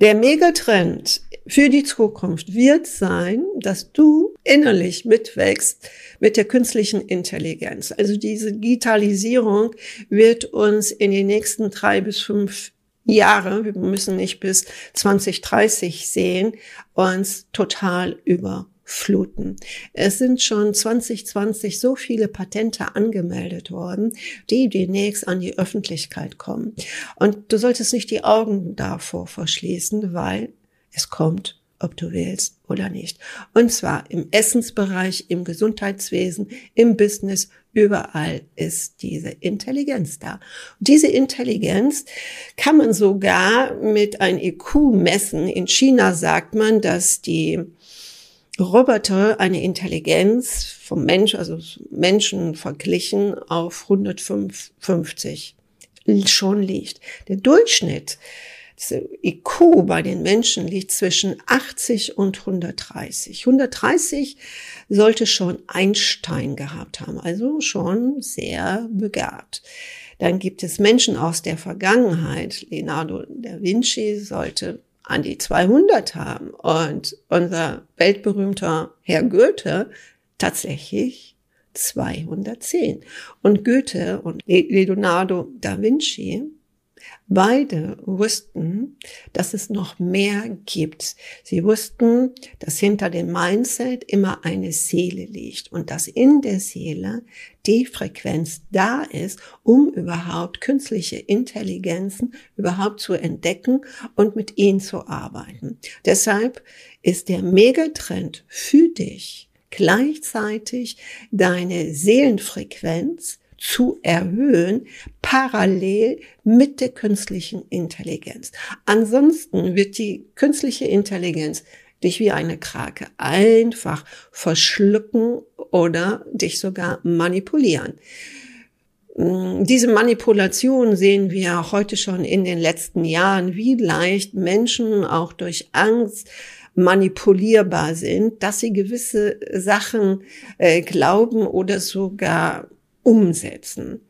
Der Megatrend für die Zukunft wird sein, dass du innerlich mitwächst mit der künstlichen Intelligenz. Also diese Digitalisierung wird uns in den nächsten drei bis fünf Jahre, wir müssen nicht bis 2030 sehen, uns total überfluten. Es sind schon 2020 so viele Patente angemeldet worden, die demnächst an die Öffentlichkeit kommen. Und du solltest nicht die Augen davor verschließen, weil es kommt ob du willst oder nicht. Und zwar im Essensbereich, im Gesundheitswesen, im Business, überall ist diese Intelligenz da. Und diese Intelligenz kann man sogar mit ein IQ messen. In China sagt man, dass die Roboter eine Intelligenz vom Mensch, also Menschen verglichen auf 150 schon liegt. Der Durchschnitt IQ bei den Menschen liegt zwischen 80 und 130. 130 sollte schon Einstein gehabt haben, also schon sehr begabt. Dann gibt es Menschen aus der Vergangenheit. Leonardo da Vinci sollte an die 200 haben und unser weltberühmter Herr Goethe tatsächlich 210. Und Goethe und Leonardo da Vinci Beide wussten, dass es noch mehr gibt. Sie wussten, dass hinter dem Mindset immer eine Seele liegt und dass in der Seele die Frequenz da ist, um überhaupt künstliche Intelligenzen überhaupt zu entdecken und mit ihnen zu arbeiten. Deshalb ist der Megatrend für dich gleichzeitig deine Seelenfrequenz zu erhöhen, parallel mit der künstlichen Intelligenz. Ansonsten wird die künstliche Intelligenz dich wie eine Krake einfach verschlucken oder dich sogar manipulieren. Mm, diese Manipulation sehen wir heute schon in den letzten Jahren, wie leicht Menschen auch durch Angst manipulierbar sind, dass sie gewisse Sachen äh, glauben oder sogar umsetzen.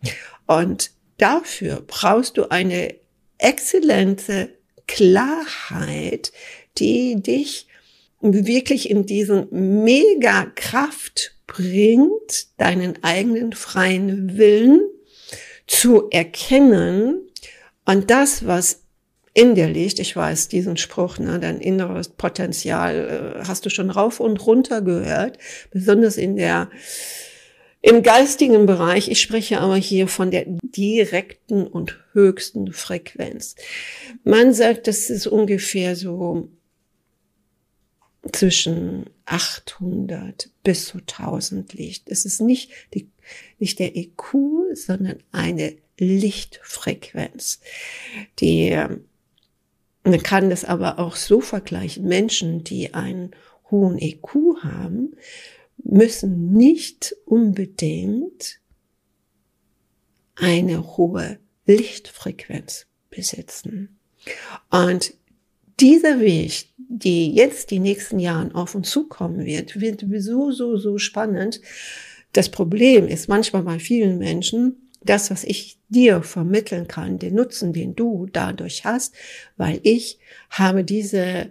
Und dafür brauchst du eine exzellente Klarheit, die dich wirklich in diesen mega Kraft bringt, deinen eigenen freien Willen zu erkennen und das, was in dir liegt, ich weiß diesen Spruch, ne, dein inneres Potenzial äh, hast du schon rauf und runter gehört, besonders in der im geistigen Bereich, ich spreche aber hier von der direkten und höchsten Frequenz. Man sagt, das ist ungefähr so zwischen 800 bis zu 1000 liegt. Es ist nicht, die, nicht der IQ, sondern eine Lichtfrequenz. Die, man kann das aber auch so vergleichen. Menschen, die einen hohen IQ haben, müssen nicht unbedingt eine hohe Lichtfrequenz besitzen. Und dieser Weg, die jetzt die nächsten Jahren auf uns zukommen wird, wird so, so, so spannend. Das Problem ist manchmal bei vielen Menschen, das, was ich dir vermitteln kann, den Nutzen, den du dadurch hast, weil ich habe diese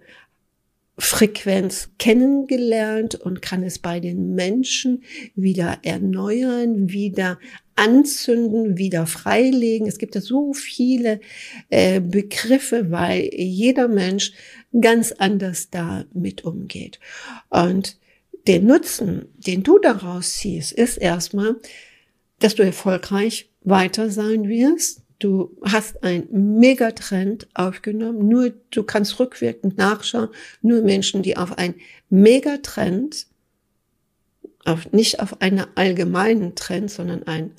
Frequenz kennengelernt und kann es bei den Menschen wieder erneuern, wieder anzünden, wieder freilegen. Es gibt ja so viele äh, Begriffe, weil jeder Mensch ganz anders damit umgeht. Und der Nutzen, den du daraus ziehst, ist erstmal, dass du erfolgreich weiter sein wirst, Du hast einen Megatrend aufgenommen. Nur, du kannst rückwirkend nachschauen. Nur Menschen, die auf einen Megatrend, auf, nicht auf einen allgemeinen Trend, sondern einen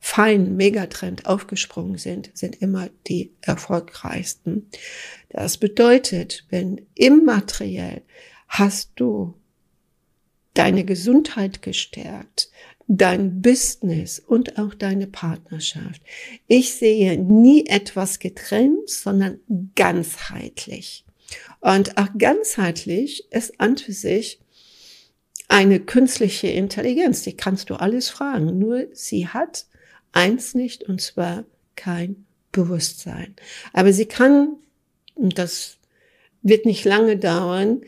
feinen Megatrend aufgesprungen sind, sind immer die erfolgreichsten. Das bedeutet, wenn immateriell hast du deine Gesundheit gestärkt, dein Business und auch deine Partnerschaft. Ich sehe nie etwas getrennt, sondern ganzheitlich. Und auch ganzheitlich ist an für sich eine künstliche Intelligenz. Die kannst du alles fragen. Nur sie hat eins nicht, und zwar kein Bewusstsein. Aber sie kann und das wird nicht lange dauern,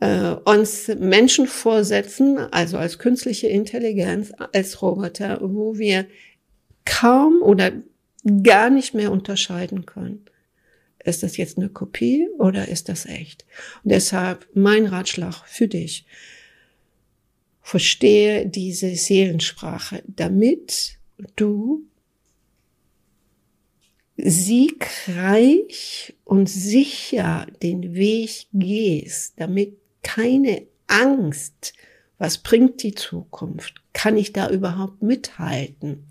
äh, uns Menschen vorsetzen, also als künstliche Intelligenz, als Roboter, wo wir kaum oder gar nicht mehr unterscheiden können. Ist das jetzt eine Kopie oder ist das echt? Und deshalb mein Ratschlag für dich. Verstehe diese Seelensprache, damit du siegreich und sicher den Weg gehst, damit keine Angst, was bringt die Zukunft, kann ich da überhaupt mithalten,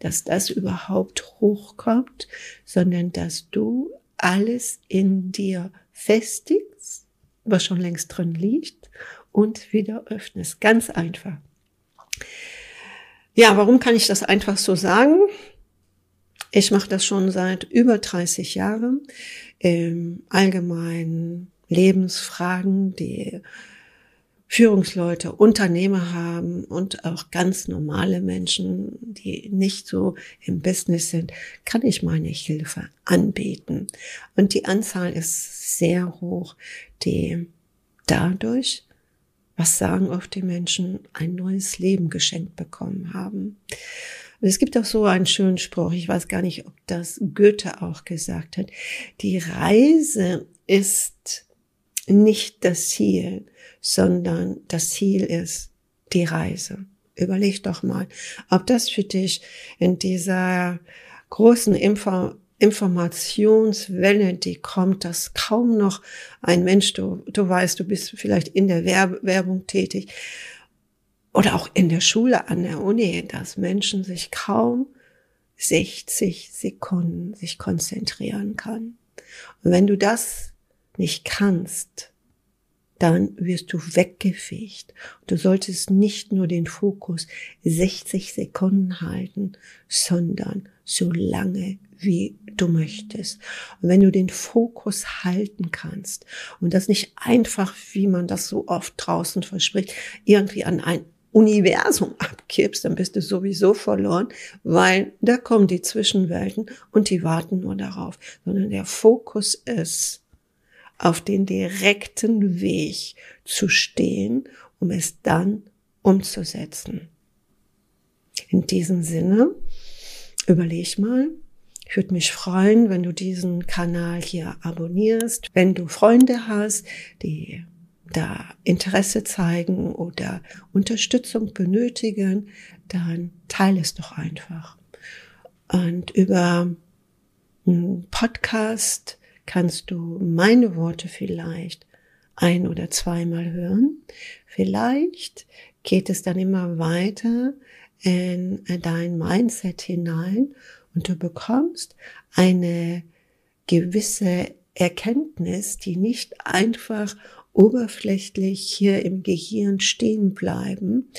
dass das überhaupt hochkommt, sondern dass du alles in dir festigst, was schon längst drin liegt, und wieder öffnest. Ganz einfach. Ja, warum kann ich das einfach so sagen? Ich mache das schon seit über 30 Jahren. Im allgemeinen Lebensfragen, die Führungsleute, Unternehmer haben und auch ganz normale Menschen, die nicht so im Business sind, kann ich meine Hilfe anbieten. Und die Anzahl ist sehr hoch, die dadurch, was sagen oft die Menschen, ein neues Leben geschenkt bekommen haben. Und es gibt auch so einen schönen Spruch, ich weiß gar nicht, ob das Goethe auch gesagt hat. Die Reise ist nicht das Ziel, sondern das Ziel ist die Reise. Überleg doch mal, ob das für dich in dieser großen Info Informationswelle, die kommt, dass kaum noch ein Mensch, du, du weißt, du bist vielleicht in der Werb Werbung tätig oder auch in der Schule, an der Uni, dass Menschen sich kaum 60 Sekunden sich konzentrieren kann. Und wenn du das nicht kannst, dann wirst du weggefegt. Du solltest nicht nur den Fokus 60 Sekunden halten, sondern so lange wie du möchtest. Und wenn du den Fokus halten kannst und das nicht einfach, wie man das so oft draußen verspricht, irgendwie an ein Universum abgibst, dann bist du sowieso verloren, weil da kommen die Zwischenwelten und die warten nur darauf, sondern der Fokus ist auf den direkten Weg zu stehen, um es dann umzusetzen. In diesem Sinne, überleg mal, ich würde mich freuen, wenn du diesen Kanal hier abonnierst, wenn du Freunde hast, die da Interesse zeigen oder Unterstützung benötigen, dann teile es doch einfach. Und über einen Podcast kannst du meine Worte vielleicht ein oder zweimal hören. Vielleicht geht es dann immer weiter in dein Mindset hinein und du bekommst eine gewisse Erkenntnis, die nicht einfach oberflächlich hier im Gehirn stehen bleiben,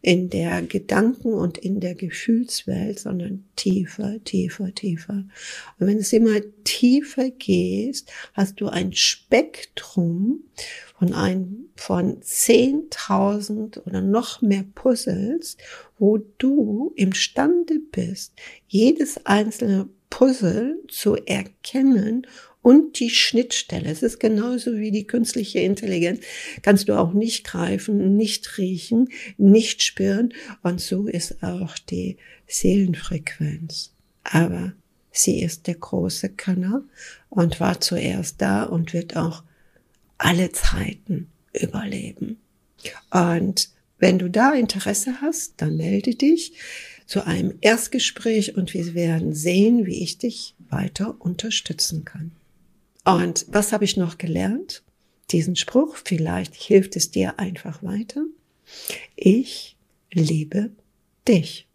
in der Gedanken- und in der Gefühlswelt, sondern tiefer, tiefer, tiefer. Und wenn es immer tiefer gehst, hast du ein Spektrum von ein, von 10.000 oder noch mehr Puzzles, wo du imstande bist, jedes einzelne Puzzle zu erkennen und die Schnittstelle. Es ist genauso wie die künstliche Intelligenz. Kannst du auch nicht greifen, nicht riechen, nicht spüren. Und so ist auch die Seelenfrequenz. Aber sie ist der große Kanal und war zuerst da und wird auch alle Zeiten überleben. Und wenn du da Interesse hast, dann melde dich zu einem Erstgespräch und wir werden sehen, wie ich dich weiter unterstützen kann. Und was habe ich noch gelernt? Diesen Spruch, vielleicht hilft es dir einfach weiter. Ich liebe dich.